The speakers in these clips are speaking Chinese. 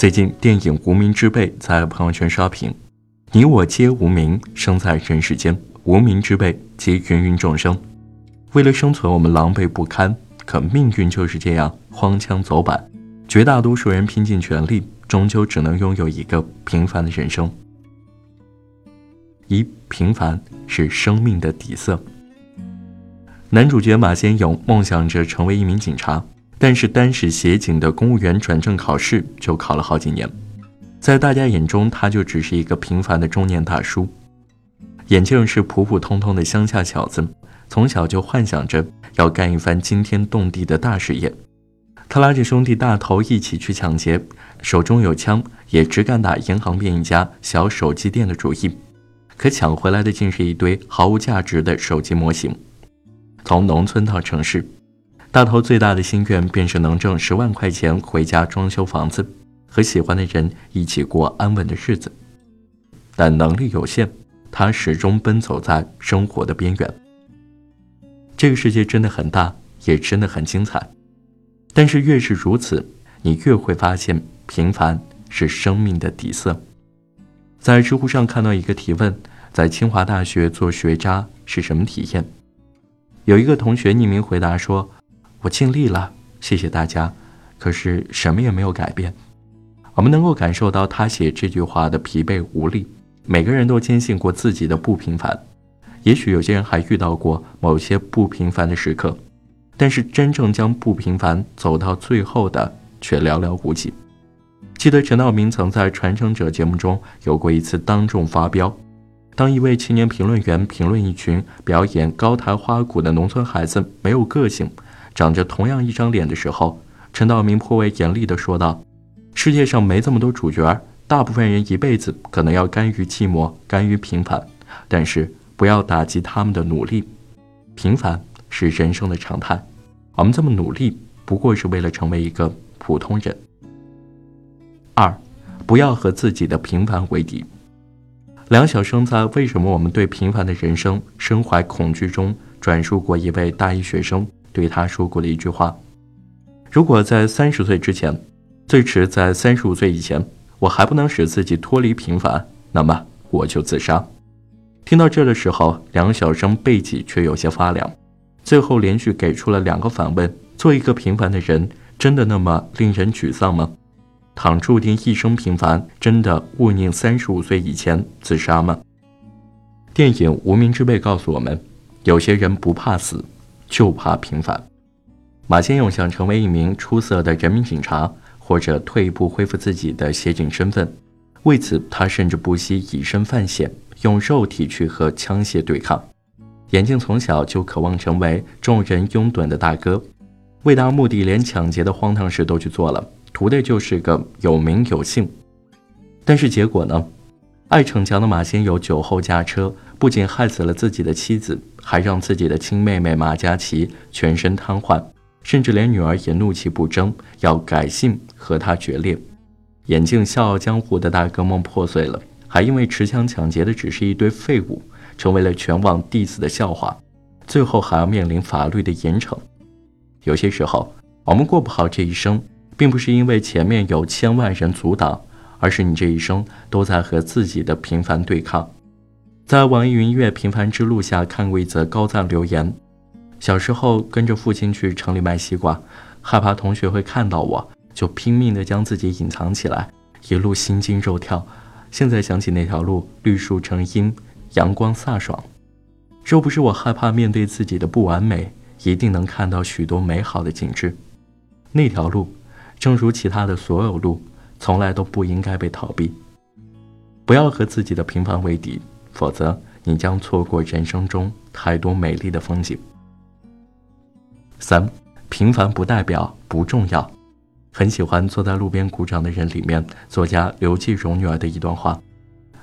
最近电影《无名之辈》在朋友圈刷屏，你我皆无名，生在人世间，无名之辈皆芸芸众生。为了生存，我们狼狈不堪，可命运就是这样荒腔走板。绝大多数人拼尽全力，终究只能拥有一个平凡的人生。一平凡是生命的底色。男主角马先勇梦想着成为一名警察，但是单是协警的公务员转正考试就考了好几年，在大家眼中，他就只是一个平凡的中年大叔。眼镜是普普通通的乡下小子，从小就幻想着要干一番惊天动地的大事业。他拉着兄弟大头一起去抢劫，手中有枪，也只敢打银行边一家小手机店的主意。可抢回来的竟是一堆毫无价值的手机模型。从农村到城市，大头最大的心愿便是能挣十万块钱回家装修房子，和喜欢的人一起过安稳的日子。但能力有限，他始终奔走在生活的边缘。这个世界真的很大，也真的很精彩。但是越是如此，你越会发现平凡是生命的底色。在知乎上看到一个提问：在清华大学做学渣是什么体验？有一个同学匿名回答说：“我尽力了，谢谢大家。可是什么也没有改变。”我们能够感受到他写这句话的疲惫无力。每个人都坚信过自己的不平凡，也许有些人还遇到过某些不平凡的时刻。但是真正将不平凡走到最后的却寥寥无几。记得陈道明曾在《传承者》节目中有过一次当众发飙，当一位青年评论员评论一群表演高台花鼓的农村孩子没有个性，长着同样一张脸的时候，陈道明颇为严厉地说道：“世界上没这么多主角，大部分人一辈子可能要甘于寂寞，甘于平凡，但是不要打击他们的努力。平凡是人生的常态。”我们这么努力，不过是为了成为一个普通人。二，不要和自己的平凡为敌。梁晓声在《为什么我们对平凡的人生身怀恐惧》中转述过一位大一学生对他说过的一句话：“如果在三十岁之前，最迟在三十五岁以前，我还不能使自己脱离平凡，那么我就自杀。”听到这的时候，梁晓声背脊却有些发凉。最后连续给出了两个反问：做一个平凡的人，真的那么令人沮丧吗？倘注定一生平凡，真的勿宁三十五岁以前自杀吗？电影《无名之辈》告诉我们，有些人不怕死，就怕平凡。马先勇想成为一名出色的人民警察，或者退一步恢复自己的协警身份，为此他甚至不惜以身犯险，用肉体去和枪械对抗。眼镜从小就渴望成为众人拥趸的大哥，为达目的，连抢劫的荒唐事都去做了，图的就是个有名有姓。但是结果呢？爱逞强的马先友酒后驾车，不仅害死了自己的妻子，还让自己的亲妹妹马嘉祺全身瘫痪，甚至连女儿也怒气不争，要改姓和他决裂。眼镜笑傲江湖的大哥梦破碎了，还因为持枪抢劫的只是一堆废物。成为了全网弟子的笑话，最后还要面临法律的严惩。有些时候，我们过不好这一生，并不是因为前面有千万人阻挡，而是你这一生都在和自己的平凡对抗。在网易云音乐《平凡之路》下看过一则高赞留言：小时候跟着父亲去城里卖西瓜，害怕同学会看到我，就拼命地将自己隐藏起来，一路心惊肉跳。现在想起那条路，绿树成荫。阳光飒爽，若不是我害怕面对自己的不完美，一定能看到许多美好的景致。那条路，正如其他的所有路，从来都不应该被逃避。不要和自己的平凡为敌，否则你将错过人生中太多美丽的风景。三，平凡不代表不重要。很喜欢坐在路边鼓掌的人里面，作家刘继荣女儿的一段话。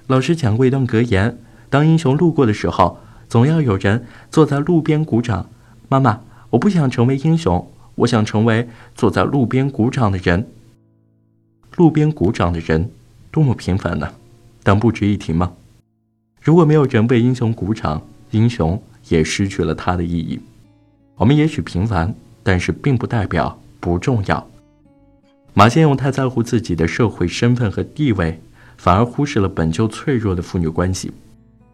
老师讲过一段格言。当英雄路过的时候，总要有人坐在路边鼓掌。妈妈，我不想成为英雄，我想成为坐在路边鼓掌的人。路边鼓掌的人，多么平凡呢？但不值一提吗？如果没有人为英雄鼓掌，英雄也失去了他的意义。我们也许平凡，但是并不代表不重要。马先勇太在乎自己的社会身份和地位，反而忽视了本就脆弱的父女关系。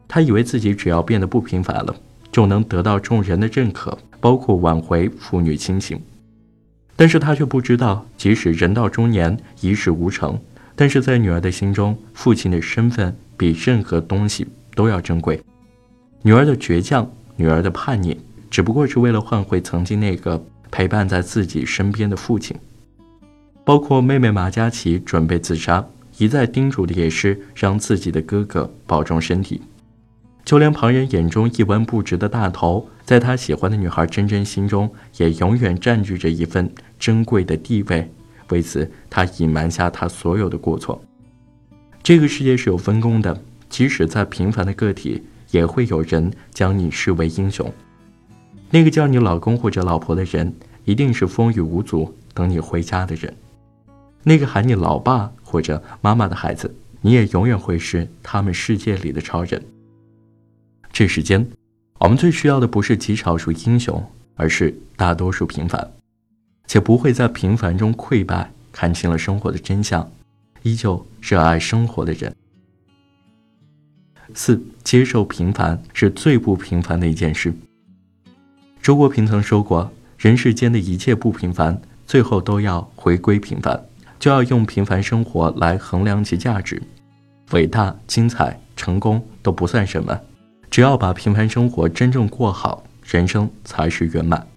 他以为自己只要变得不平凡了，就能得到众人的认可，包括挽回父女亲情。但是他却不知道，即使人到中年一事无成，但是在女儿的心中，父亲的身份比任何东西都要珍贵。女儿的倔强，女儿的叛逆，只不过是为了换回曾经那个陪伴在自己身边的父亲。包括妹妹马嘉祺准备自杀，一再叮嘱的也是让自己的哥哥保重身体。就连旁人眼中一文不值的大头，在他喜欢的女孩真真心中，也永远占据着一份珍贵的地位。为此，他隐瞒下他所有的过错。这个世界是有分工的，即使再平凡的个体，也会有人将你视为英雄。那个叫你老公或者老婆的人，一定是风雨无阻等你回家的人。那个喊你老爸或者妈妈的孩子，你也永远会是他们世界里的超人。这世间，我们最需要的不是极少数英雄，而是大多数平凡，且不会在平凡中溃败，看清了生活的真相，依旧热爱生活的人。四，接受平凡是最不平凡的一件事。周国平曾说过：“人世间的一切不平凡，最后都要回归平凡，就要用平凡生活来衡量其价值。伟大、精彩、成功都不算什么。”只要把平凡生活真正过好，人生才是圆满。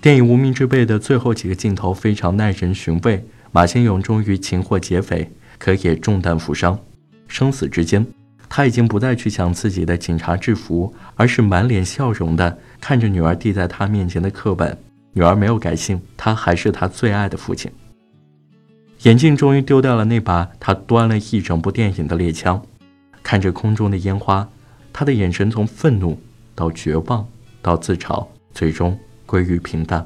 电影《无名之辈》的最后几个镜头非常耐人寻味。马先勇终于擒获劫匪，可也中弹负伤。生死之间，他已经不再去抢自己的警察制服，而是满脸笑容的看着女儿递在他面前的课本。女儿没有改姓，他还是他最爱的父亲。眼镜终于丢掉了那把他端了一整部电影的猎枪，看着空中的烟花。他的眼神从愤怒到绝望，到自嘲，最终归于平淡。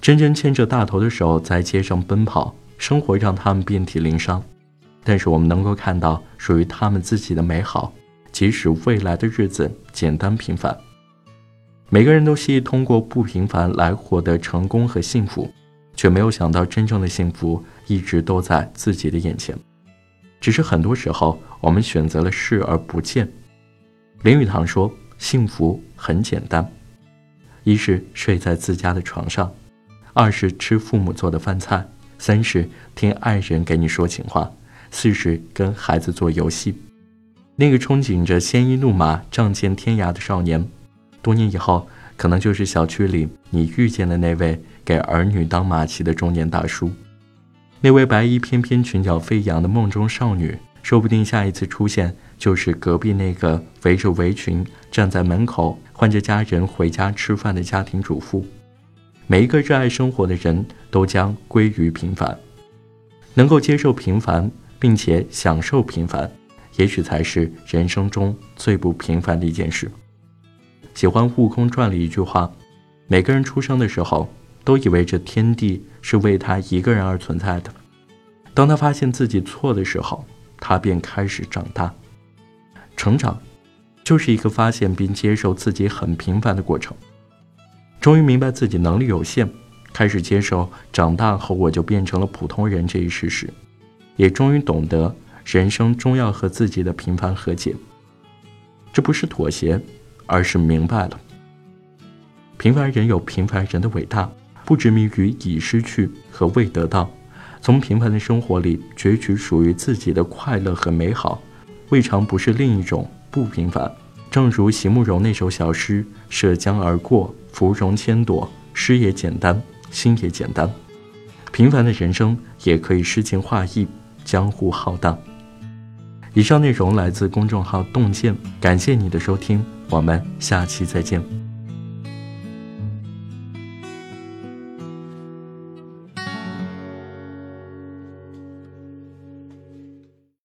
真真牵着大头的手在街上奔跑，生活让他们遍体鳞伤，但是我们能够看到属于他们自己的美好，即使未来的日子简单平凡。每个人都希冀通过不平凡来获得成功和幸福，却没有想到真正的幸福一直都在自己的眼前，只是很多时候我们选择了视而不见。林语堂说：“幸福很简单，一是睡在自家的床上，二是吃父母做的饭菜，三是听爱人给你说情话，四是跟孩子做游戏。那个憧憬着鲜衣怒马、仗剑天涯的少年，多年以后，可能就是小区里你遇见的那位给儿女当马骑的中年大叔，那位白衣翩翩、裙角飞扬的梦中少女。”说不定下一次出现就是隔壁那个围着围裙站在门口唤着家人回家吃饭的家庭主妇。每一个热爱生活的人都将归于平凡，能够接受平凡并且享受平凡，也许才是人生中最不平凡的一件事。喜欢《悟空传》里一句话：每个人出生的时候都以为这天地是为他一个人而存在的，当他发现自己错的时候。他便开始长大，成长，就是一个发现并接受自己很平凡的过程。终于明白自己能力有限，开始接受长大后我就变成了普通人这一事实，也终于懂得人生终要和自己的平凡和解。这不是妥协，而是明白了，平凡人有平凡人的伟大，不执迷于已失去和未得到。从平凡的生活里攫取属于自己的快乐和美好，未尝不是另一种不平凡。正如席慕容那首小诗：“涉江而过，芙蓉千朵，诗也简单，心也简单。”平凡的人生也可以诗情画意，江湖浩荡。以上内容来自公众号“洞见”，感谢你的收听，我们下期再见。